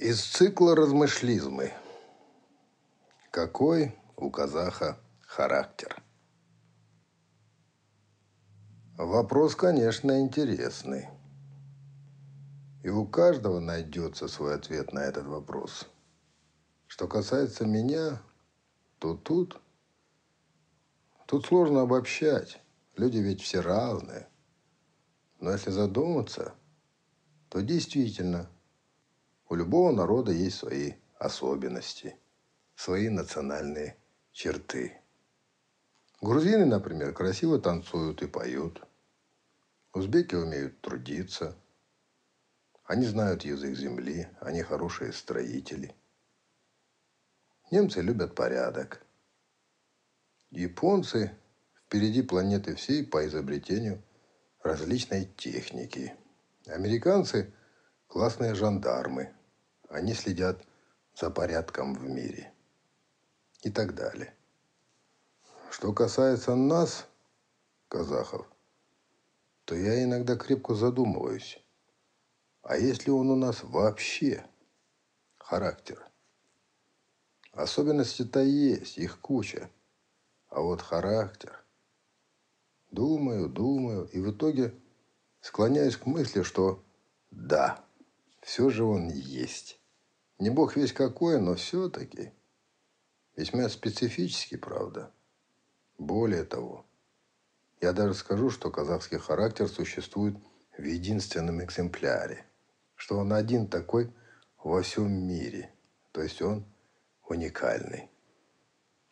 Из цикла размышлизмы. Какой у казаха характер? Вопрос, конечно, интересный. И у каждого найдется свой ответ на этот вопрос. Что касается меня, то тут... Тут сложно обобщать. Люди ведь все разные. Но если задуматься, то действительно – у любого народа есть свои особенности, свои национальные черты. Грузины, например, красиво танцуют и поют. Узбеки умеют трудиться. Они знают язык земли, они хорошие строители. Немцы любят порядок. Японцы впереди планеты всей по изобретению различной техники. Американцы – классные жандармы – они следят за порядком в мире. И так далее. Что касается нас, казахов, то я иногда крепко задумываюсь, а если он у нас вообще характер? Особенности-то есть, их куча. А вот характер. Думаю, думаю, и в итоге склоняюсь к мысли, что да, все же он есть. Не бог весь какой, но все-таки весьма специфический, правда. Более того, я даже скажу, что казахский характер существует в единственном экземпляре, что он один такой во всем мире, то есть он уникальный.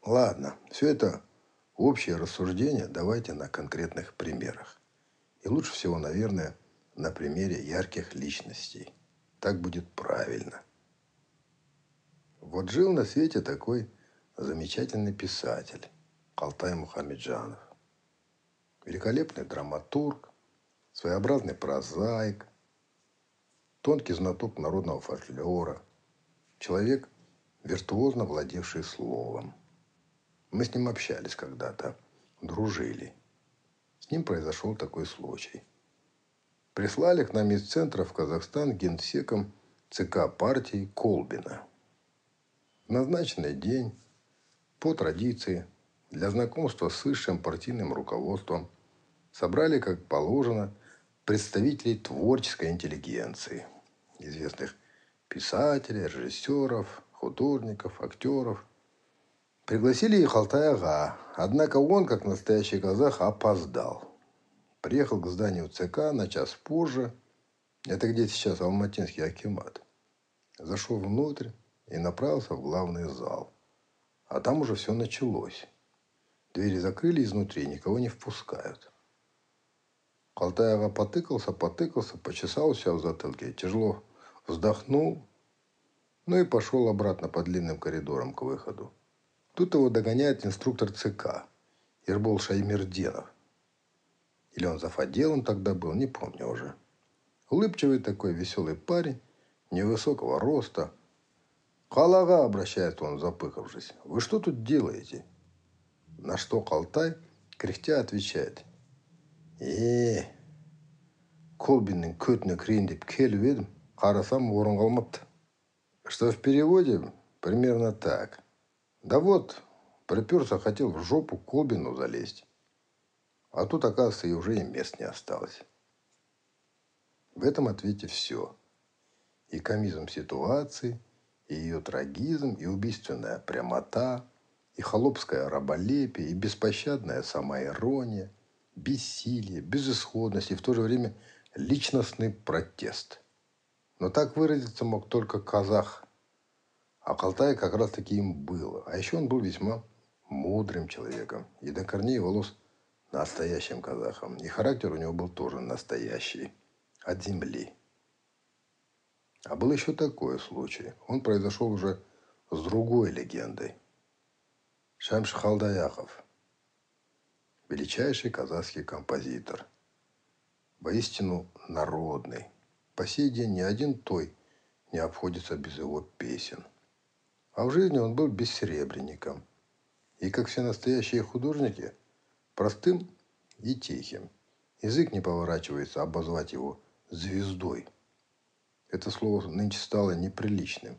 Ладно, все это общее рассуждение давайте на конкретных примерах. И лучше всего, наверное, на примере ярких личностей. Так будет правильно. Вот жил на свете такой замечательный писатель Алтай Мухамеджанов. Великолепный драматург, своеобразный прозаик, тонкий знаток народного фольклора, человек, виртуозно владевший словом. Мы с ним общались когда-то, дружили. С ним произошел такой случай. Прислали к нам из центра в Казахстан генсеком ЦК партии Колбина – в назначенный день, по традиции, для знакомства с высшим партийным руководством собрали, как положено, представителей творческой интеллигенции, известных писателей, режиссеров, художников, актеров. Пригласили их Алтай-ага, однако он, как настоящий казах, опоздал. Приехал к зданию ЦК на час позже. Это где сейчас Алматинский акимат. Зашел внутрь, и направился в главный зал. А там уже все началось. Двери закрыли изнутри, никого не впускают. Калтаева потыкался, потыкался, почесал себя в затылке, тяжело вздохнул, ну и пошел обратно по длинным коридорам к выходу. Тут его догоняет инструктор ЦК, Ирбол Шаймерденов. Или он за отделом тогда был, не помню уже. Улыбчивый такой веселый парень, невысокого роста, «Халага!» – обращается он, запыхавшись. «Вы что тут делаете?» На что Қалтай, кряхтя, отвечает. «Е, Колбиннің көтіне кірейін деп келіп едім, қарасам орын қалмапты». Что в переводе примерно так. Да вот, приперся, хотел в жопу Колбину залезть. А тут, оказывается, и уже и мест не осталось. В этом ответе все. И комизм ситуации – и ее трагизм, и убийственная прямота, и холопское раболепие, и беспощадная самоирония, бессилие, безысходность и в то же время личностный протест. Но так выразиться мог только казах. А Калтай как раз таки им было. А еще он был весьма мудрым человеком. И до корней волос настоящим казахом. И характер у него был тоже настоящий. От земли. А был еще такой случай. Он произошел уже с другой легендой. Шамш Халдаяхов. Величайший казахский композитор. Воистину народный. По сей день ни один той не обходится без его песен. А в жизни он был бессеребренником. И, как все настоящие художники, простым и тихим. Язык не поворачивается обозвать его звездой – Это слово нынче стало неприличным.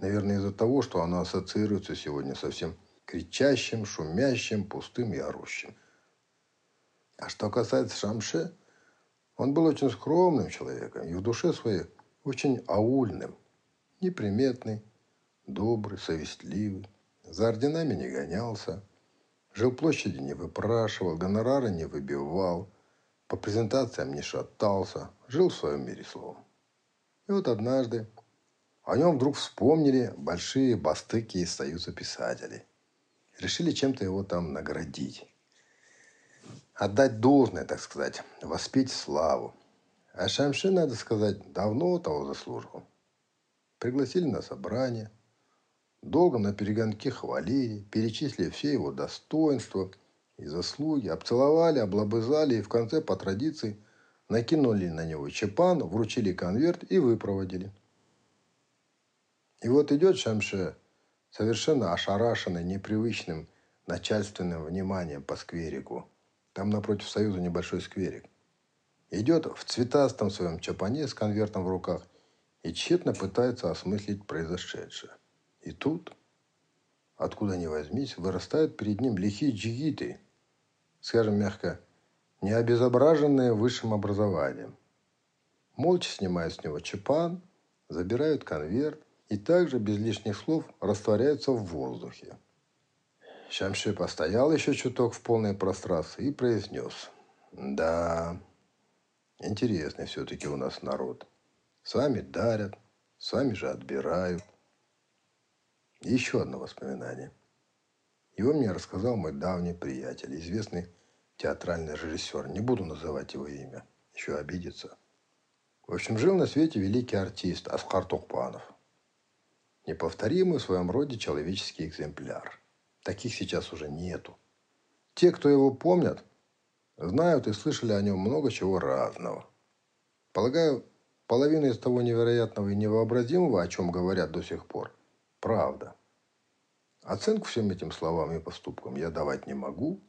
Наверное, из-за того, что оно ассоциируется сегодня со всем кричащим, шумящим, пустым и орущим. А что касается Шамше, он был очень скромным человеком и в душе своей очень аульным, неприметный, добрый, совестливый. За орденами не гонялся, жил площади не выпрашивал, гонорары не выбивал, по презентациям не шатался, жил в своем мире словом. И вот однажды о нем вдруг вспомнили большие бастыки из Союза писателей. Решили чем-то его там наградить. Отдать должное, так сказать, воспеть славу. А Шамши, надо сказать, давно того заслуживал. Пригласили на собрание. Долго на перегонке хвалили, перечислили все его достоинства и заслуги, обцеловали, облобызали и в конце, по традиции, накинули на него чепан, вручили конверт и выпроводили. И вот идет Шамше, совершенно ошарашенный непривычным начальственным вниманием по скверику. Там напротив Союза небольшой скверик. Идет в цветастом своем чапане с конвертом в руках и тщетно пытается осмыслить произошедшее. И тут, откуда ни возьмись, вырастают перед ним лихие джигиты, скажем мягко, не обезображенные высшим образованием. Молча снимают с него чапан, забирают конверт и также без лишних слов растворяются в воздухе. Шамши постоял еще чуток в полной прострации и произнес. Да, интересный все-таки у нас народ. С вами дарят, с вами же отбирают. Еще одно воспоминание. Его мне рассказал мой давний приятель, известный театральный режиссер. Не буду называть его имя, еще обидится. В общем, жил на свете великий артист Аскар Тухпанов. Неповторимый в своем роде человеческий экземпляр. Таких сейчас уже нету. Те, кто его помнят, знают и слышали о нем много чего разного. Полагаю, половина из того невероятного и невообразимого, о чем говорят до сих пор, правда. Оценку всем этим словам и поступкам я давать не могу,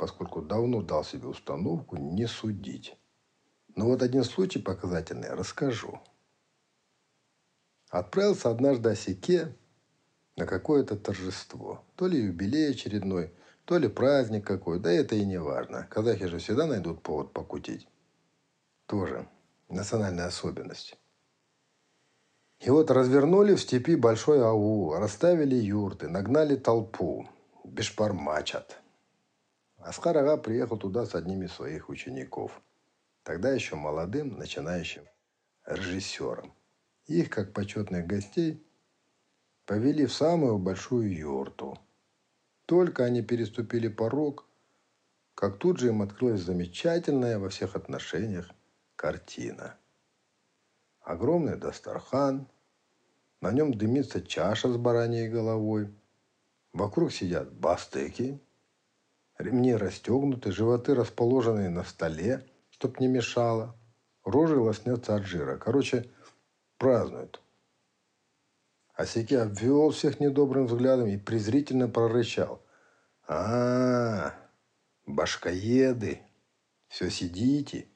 поскольку давно дал себе установку не судить. Но вот один случай показательный расскажу. Отправился однажды Осеке на какое-то торжество. То ли юбилей очередной, то ли праздник какой. Да это и не важно. Казахи же всегда найдут повод покутить. Тоже национальная особенность. И вот развернули в степи большой аул, расставили юрты, нагнали толпу. Бешпармачат. Аскар Ага приехал туда с одним из своих учеников. Тогда еще молодым, начинающим режиссером. Их, как почетных гостей, повели в самую большую юрту. Только они переступили порог, как тут же им открылась замечательная во всех отношениях картина. Огромный дастархан, на нем дымится чаша с бараньей головой, вокруг сидят бастыки, ремни расстегнуты, животы расположены на столе, чтоб не мешало, рожи лоснятся от жира. Короче, празднуют. Осеки обвел всех недобрым взглядом и презрительно прорычал. а, башкоеды, все сидите,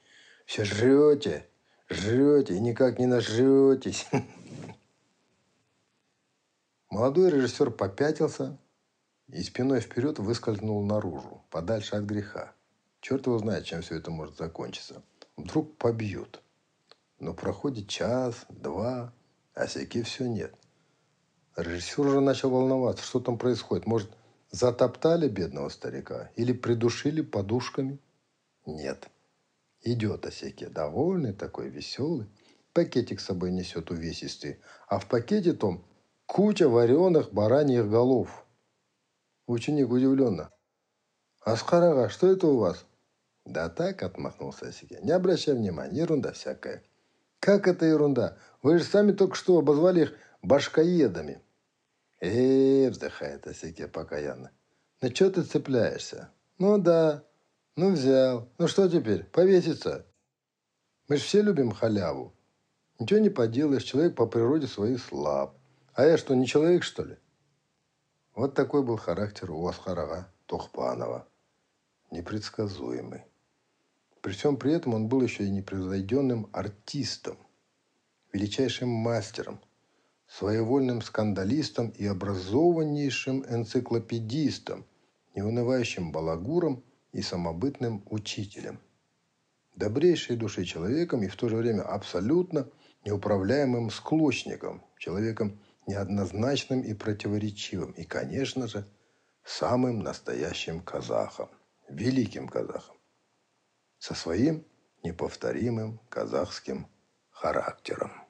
все жрете, жрете и никак не нажретесь. Молодой режиссер попятился и спиной вперед выскользнул наружу, подальше от греха. Черт его знает, чем все это может закончиться. Вдруг побьют. Но проходит час, два, а сяки все нет. Режиссер уже начал волноваться, что там происходит. Может, затоптали бедного старика или придушили подушками? Нет. Идет Осеке, довольный такой, веселый. Пакетик с собой несет увесистый. А в пакете том куча вареных бараньих голов. Ученик удивленно. «Аскарага, что это у вас?» «Да так», — отмахнулся Осеке. «Не обращай внимания, ерунда всякая». «Как это ерунда? Вы же сами только что обозвали их башкоедами». «Э, вздыхает Осеке покаянно. «Ну что ты цепляешься?» «Ну да. Ну взял. Ну что теперь? Повеситься?» «Мы же все любим халяву. Ничего не поделаешь, человек по природе своей слаб. А я что, не человек, что ли?» Вот такой был характер у Асхарага Тохпанова. Непредсказуемый. При всем при этом он был еще и непревзойденным артистом. величайшим мастером, своевольным скандалистом и образованнейшим энциклопедистом, неунывающим балагуром и самобытным учителем. Добрейшей души человеком и в то же время абсолютно неуправляемым склочником, человеком неоднозначным и противоречивым, и, конечно же, самым настоящим казахом, великим казахом, со своим неповторимым казахским характером.